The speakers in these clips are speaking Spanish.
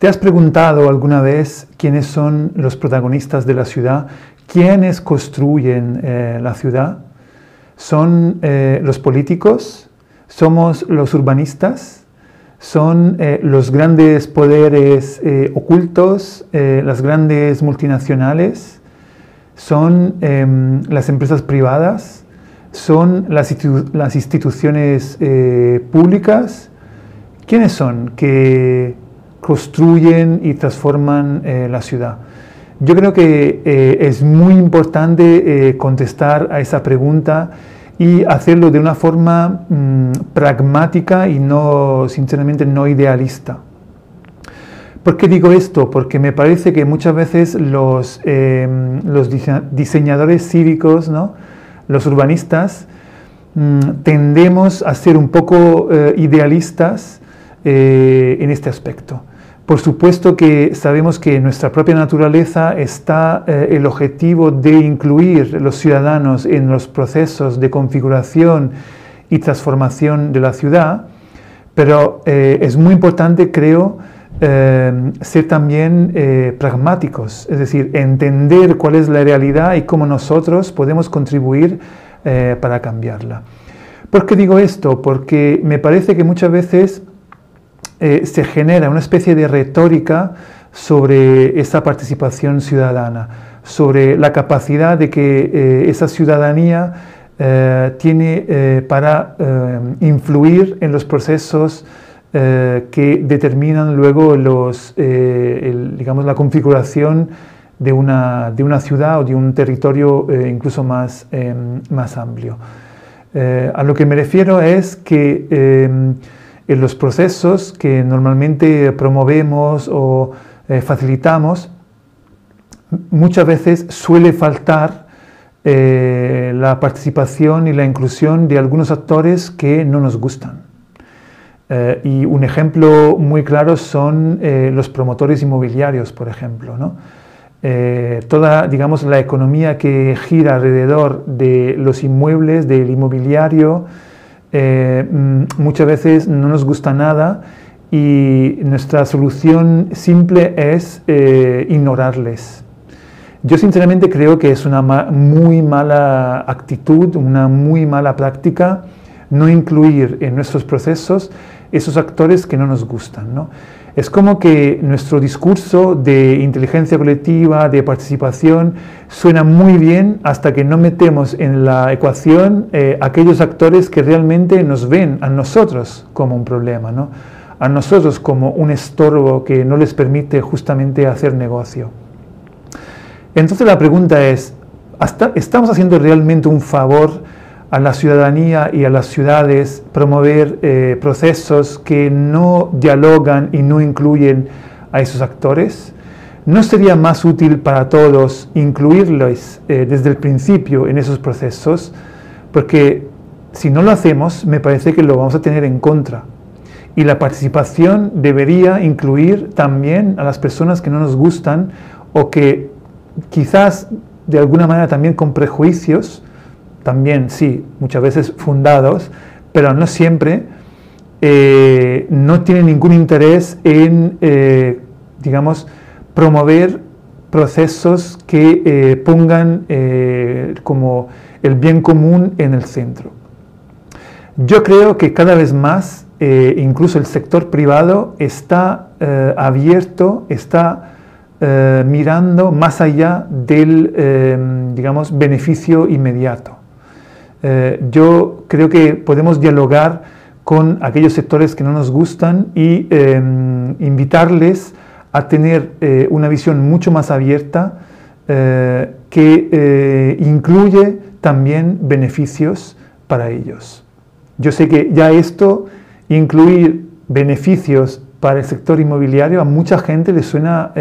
¿Te has preguntado alguna vez quiénes son los protagonistas de la ciudad? ¿Quiénes construyen eh, la ciudad? ¿Son eh, los políticos? ¿Somos los urbanistas? ¿Son eh, los grandes poderes ocultos? ¿Las grandes multinacionales? ¿Son em, las empresas privadas? ¿Son las, instituciones públicas? ¿Quiénes son construyen y transforman eh, la ciudad. Yo creo que eh, es muy importante eh, contestar a esa pregunta y hacerlo de una forma mm, pragmática y no, sinceramente, no idealista. ¿Por qué digo esto? Porque me parece que muchas veces los, los diseñadores cívicos, ¿no? los urbanistas, mm, tendemos a ser un poco idealistas en este aspecto. Por supuesto que sabemos que nuestra propia naturaleza está eh, el objetivo de incluir los ciudadanos en los procesos de configuración y transformación de la ciudad, pero eh, es muy importante, creo, eh, ser también pragmáticos, es decir, entender cuál es la realidad y cómo nosotros podemos contribuir para cambiarla. ¿Por qué digo esto? Porque me parece que muchas veces eh, se genera una especie de retórica sobre esa participación ciudadana, sobre la capacidad de que eh, esa ciudadanía eh, tiene para influir en los procesos que determinan luego los, digamos, la configuración de una, de una, ciudad o de un territorio incluso más, más amplio. a lo que me refiero es que en los procesos que normalmente promovemos o eh, facilitamos, muchas veces suele faltar eh, la participación y la inclusión de algunos actores que no nos gustan. Eh, y un ejemplo muy claro son los promotores inmobiliarios, por ejemplo. toda, digamos, la economía que gira alrededor de los inmuebles, del inmobiliario, eh, mm, muchas veces no nos gusta nada y nuestra solución simple es eh, ignorarles. Yo sinceramente creo que es una muy mala actitud, una muy mala práctica no incluir en nuestros procesos esos actores que no nos gustan. ¿no? Es como que nuestro discurso de inteligencia colectiva, de participación, suena muy bien hasta que no metemos en la ecuación eh, aquellos actores que realmente nos ven a nosotros como un problema, ¿no? a nosotros como un estorbo que no les permite justamente hacer negocio. Entonces la pregunta es, ¿estamos haciendo realmente un favor? A la ciudadanía y a las ciudades promover eh, procesos que no dialogan y no incluyen a esos actores? ¿No sería más útil para todos incluirlos eh, desde el principio en esos procesos? Porque si no lo hacemos, me parece que lo vamos a tener en contra. Y la participación debería incluir también a las personas que no nos gustan o que quizás de alguna manera también con prejuicios también sí, muchas veces fundados, pero no siempre, eh, no tienen ningún interés en, eh, digamos, promover procesos que eh, pongan como el bien común en el centro. Yo creo que cada vez más, incluso el sector privado está abierto, está mirando más allá del, digamos, beneficio inmediato. Eh, yo creo que podemos dialogar con aquellos sectores que no nos gustan y em, invitarles a tener eh, una visión mucho más abierta eh, que incluye también beneficios para ellos. Yo sé que ya esto, incluir beneficios para el sector inmobiliario, a mucha gente le suena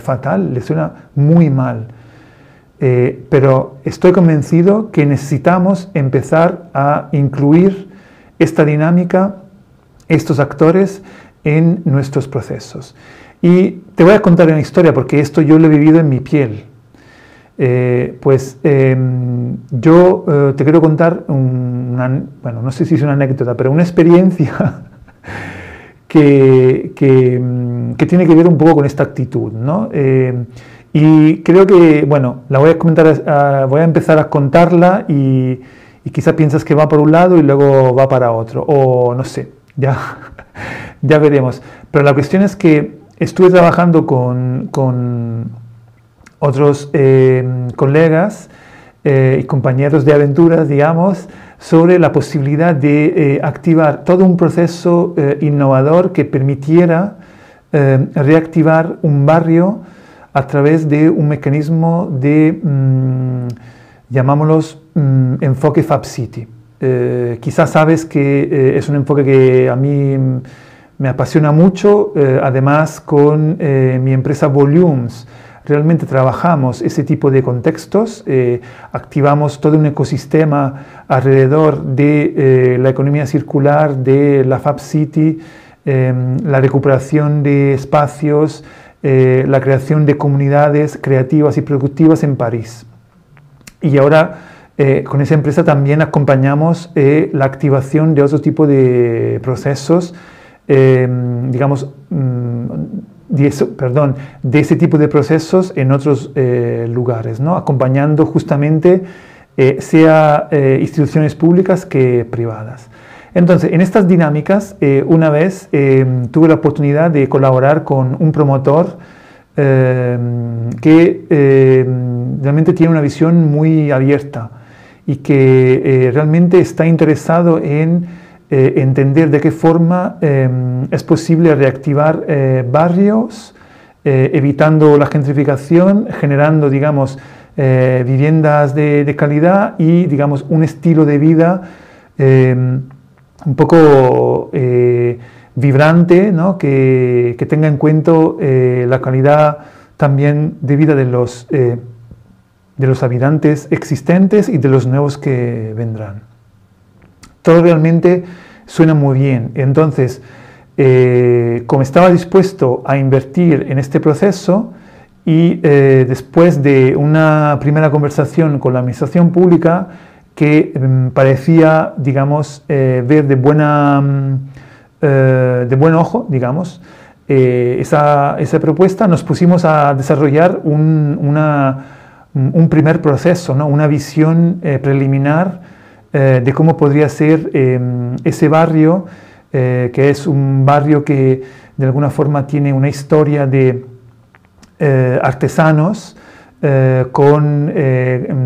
fatal, le suena muy mal. Eh, pero estoy convencido que necesitamos empezar a incluir esta dinámica, estos actores en nuestros procesos. Y te voy a contar una historia porque esto yo lo he vivido en mi piel. Eh, pues em, yo eh, te quiero contar una, bueno, no sé si es una anécdota, pero una experiencia que, que, tiene que ver un poco con esta actitud. ¿no? Y creo que, bueno, la voy a, comentar, voy a empezar a contarla y, y quizá piensas que va por un lado y luego va para otro, o no sé, ya, ya veremos. Pero la cuestión es que estuve trabajando con, con otros eh, colegas eh, y compañeros de aventuras, digamos, sobre la posibilidad de eh, activar todo un proceso innovador que permitiera reactivar un barrio a través de un mecanismo de, mm, llamámoslos, mm, enfoque Fab City. quizás sabes que es un enfoque que a mí me apasiona mucho, además con mi empresa Volumes, realmente trabajamos ese tipo de contextos, eh, activamos todo un ecosistema alrededor de eh, la economía circular, de la Fab City, em, la recuperación de espacios, eh, la creación de comunidades creativas y productivas en París. Y ahora con esa empresa también acompañamos la activación de otro tipo de procesos, digamos, mm, de, perdón, de ese tipo de procesos en otros eh, lugares, ¿no? acompañando justamente eh, sea eh, instituciones públicas que privadas. Entonces, en estas dinámicas, una vez tuve la oportunidad de colaborar con un promotor que realmente tiene una visión muy abierta y que realmente está interesado en eh, entender de qué forma es posible reactivar eh, barrios, eh, evitando la gentrificación, generando, digamos, viviendas de, calidad y, digamos, un estilo de vida un poco vibrante, ¿no? que, que, tenga en cuenta la calidad también de vida de los, de los habitantes existentes y de los nuevos que vendrán. Todo realmente suena muy bien. Entonces, eh, como estaba dispuesto a invertir en este proceso y eh, después de una primera conversación con la administración pública que mm, parecía, digamos, eh, ver de, buena, mm, de buen ojo, digamos, esa, esa, propuesta, nos pusimos a desarrollar un, una, un primer proceso, ¿no? una visión preliminar eh, de cómo podría ser em, ese barrio, eh, que es un barrio que de alguna forma tiene una historia de eh, con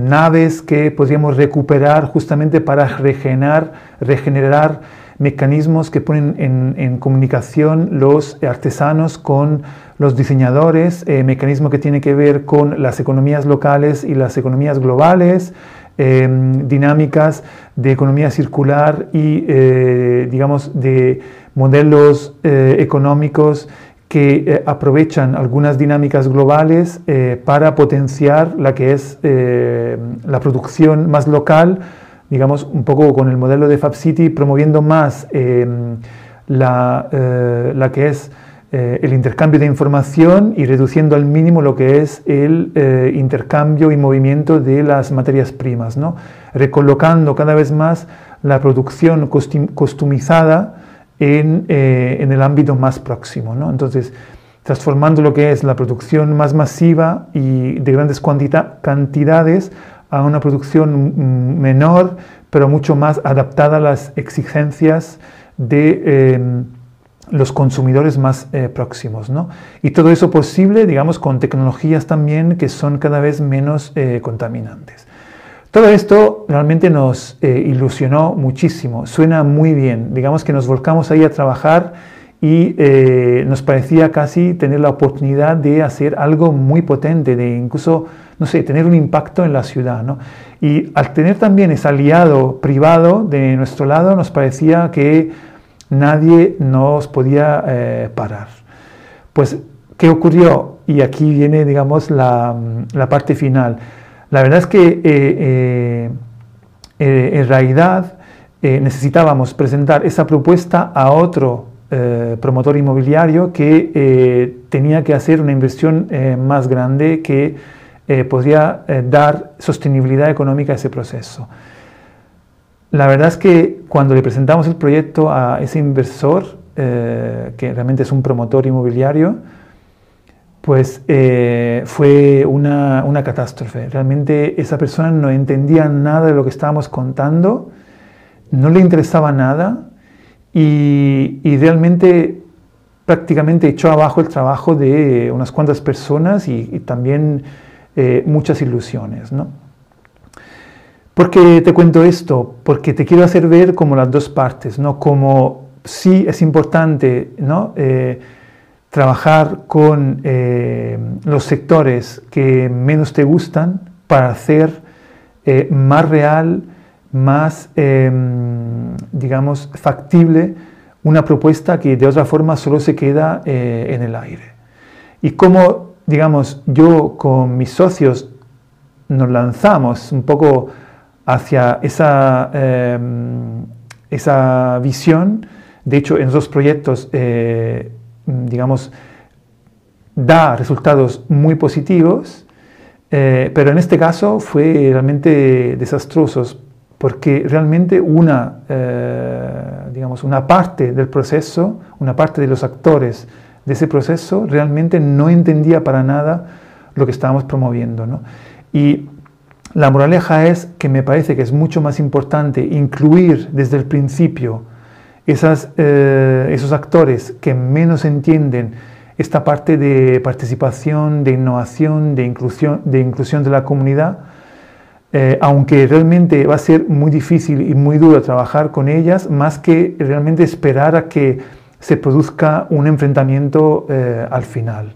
naves que podríamos recuperar justamente para regenerar, regenerar mecanismos que ponen en, comunicación los artesanos con los diseñadores, mecanismo que tiene que ver con las economías locales y las economías globales, Em, dinámicas de economía circular y, eh, digamos, de modelos eh, económicos que eh, aprovechan algunas dinámicas globales para potenciar la que es la producción más local, digamos, un poco con el modelo de Fab City, promoviendo más em, la, la que es eh, el intercambio de información y reduciendo al mínimo lo que es el eh, intercambio y movimiento de las materias primas, ¿no? recolocando cada vez más la producción costumizada en, eh, en el ámbito más próximo. ¿no? Entonces, transformando lo que es la producción más masiva y de grandes cantidades a una producción menor, pero mucho más adaptada a las exigencias de los consumidores más eh, próximos. ¿no? Y todo eso posible, digamos, con tecnologías también que son cada vez menos eh, contaminantes. Todo esto realmente nos eh, ilusionó muchísimo, suena muy bien, digamos que nos volcamos ahí a trabajar y nos parecía casi tener la oportunidad de hacer algo muy potente, de incluso, no sé, tener un impacto en la ciudad. ¿no? Y al tener también ese aliado privado de nuestro lado, nos parecía que nadie nos podía eh, parar. Pues, ¿qué ocurrió? Y aquí viene, digamos, la, parte final. La verdad es que eh, eh, en realidad necesitábamos presentar esa propuesta a otro promotor inmobiliario que tenía que hacer una inversión más grande que podría dar sostenibilidad económica a ese proceso. La verdad es que cuando le presentamos el proyecto a ese inversor, que realmente es un promotor inmobiliario, pues fue una, una, catástrofe. Realmente esa persona no entendía nada de lo que estábamos contando, no le interesaba nada y, y realmente prácticamente echó abajo el trabajo de unas cuantas personas y, también eh, muchas ilusiones. ¿no? ¿Por qué te cuento esto? Porque te quiero hacer ver como las dos partes, ¿no? como sí es importante ¿no? Eh, trabajar con eh, los sectores que menos te gustan para hacer más real, más, em, digamos, factible una propuesta que de otra forma solo se queda eh, en el aire. Y como, digamos, yo con mis socios nos lanzamos un poco hacia esa, em, esa visión, de hecho en esos proyectos, eh, digamos, da resultados muy positivos, eh, pero en este caso fue realmente desastroso porque realmente una, eh, digamos, una parte del proceso, una parte de los actores de ese proceso realmente no entendía para nada lo que estábamos promoviendo. Y la moraleja es que me parece que es mucho más importante incluir desde el principio esas, eh, esos actores que menos entienden esta parte de participación, de innovación, de inclusión de, inclusión de la comunidad, eh, aunque realmente va a ser muy difícil y muy duro trabajar con ellas, más que realmente esperar a que se produzca un enfrentamiento eh, al final.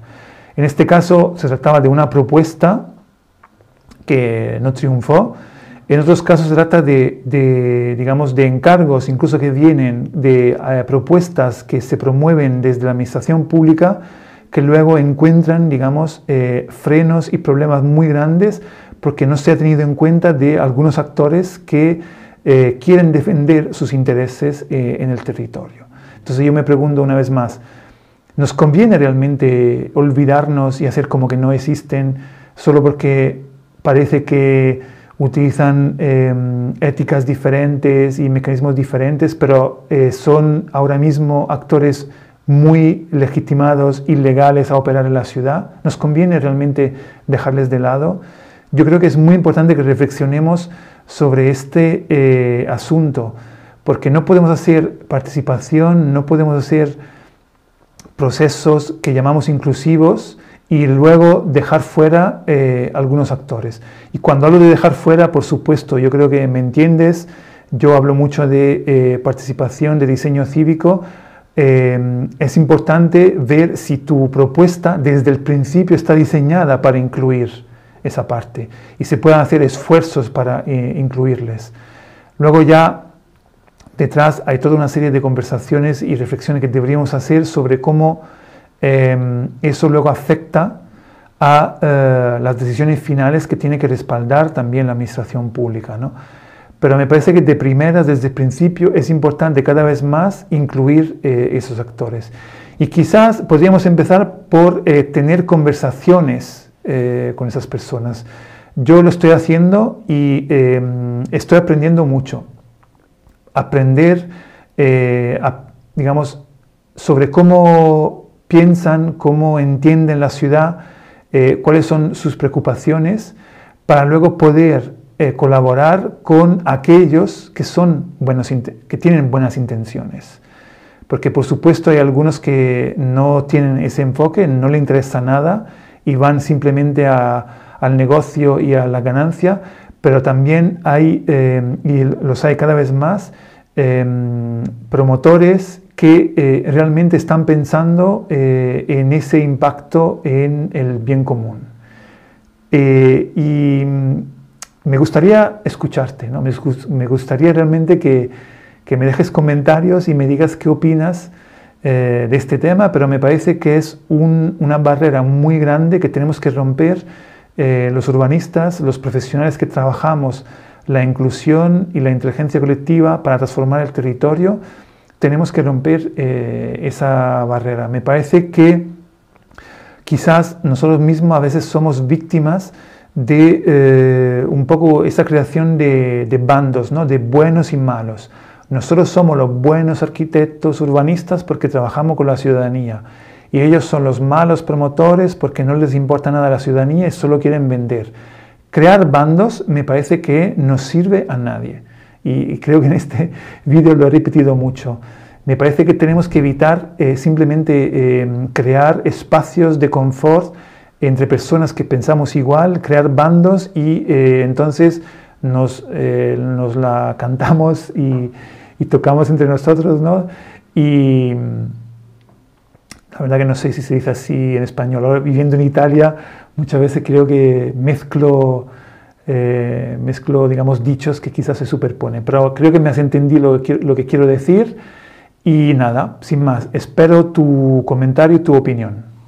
En este caso se trataba de una propuesta que no triunfó. En otros casos se trata de, digamos, de encargos, incluso que vienen de eh, propuestas que se promueven desde la administración pública, que luego encuentran, digamos, frenos y problemas muy grandes porque no se ha tenido en cuenta de algunos actores que eh, quieren defender sus intereses eh, en el territorio. Entonces yo me pregunto una vez más, ¿nos conviene realmente olvidarnos y hacer como que no existen solo porque parece que utilizan em, éticas diferentes y mecanismos diferentes, pero eh, son ahora mismo actores muy legitimados y legales a operar en la ciudad? ¿Nos conviene realmente dejarles de lado? yo creo que es muy importante que reflexionemos sobre este eh, asunto, porque no podemos hacer participación, no podemos hacer procesos que llamamos inclusivos y luego dejar fuera eh, algunos actores. Y cuando hablo de dejar fuera, por supuesto, yo creo que me entiendes, yo hablo mucho de eh, participación, de diseño cívico, es importante ver si tu propuesta desde el principio está diseñada para incluir esa parte y se puedan hacer esfuerzos para eh, incluirles. Luego ya detrás hay toda una serie de conversaciones y reflexiones que deberíamos hacer sobre cómo em, eso luego afecta a eh, las decisiones finales que tiene que respaldar también la administración pública. ¿no? Pero me parece que de primeras, desde el principio, es importante cada vez más incluir eh, esos actores. Y quizás podríamos empezar por tener conversaciones eh, con esas personas. Yo lo estoy haciendo y em, estoy aprendiendo mucho. Aprender, eh, digamos, sobre cómo piensan, cómo entienden la ciudad, eh, cuáles son sus preocupaciones, para luego poder colaborar con aquellos que, son buenos, que tienen buenas intenciones. Porque por supuesto hay algunos que no tienen ese enfoque, no le interesa nada y van simplemente al negocio y a la ganancia, pero también hay, eh, y los hay cada vez más, promotores que eh, realmente están pensando eh, en ese impacto en el bien común. y me gustaría escucharte, ¿no? me, gustaría realmente que, que me dejes comentarios y me digas qué opinas eh, de este tema, pero me parece que es una barrera muy grande que tenemos que romper eh, los urbanistas, los profesionales que trabajamos la inclusión y la inteligencia colectiva para transformar el territorio, tenemos que romper eh, esa barrera. Me parece que quizás nosotros mismos a veces somos víctimas de un poco esa creación de, de bandos, ¿no? de buenos y malos Nosotros somos los buenos arquitectos urbanistas porque trabajamos con la ciudadanía. Y ellos son los malos promotores porque no les importa nada la ciudadanía y solo quieren vender. Crear bandos me parece que no sirve a nadie. Y creo que en este vídeo lo he repetido mucho. Me parece que tenemos que evitar eh, simplemente eh, crear espacios de confort entre personas que pensamos igual, crear bandos y eh, entonces nos, nos, la cantamos y, y, tocamos entre nosotros, ¿no? Y la verdad que no sé si se dice así en español. Ahora, viviendo en Italia, muchas veces creo que mezclo, mezclo digamos, dichos que quizás se superponen. Pero creo que me has entendido lo que, lo que quiero decir. Y nada, sin más, espero tu comentario y tu opinión.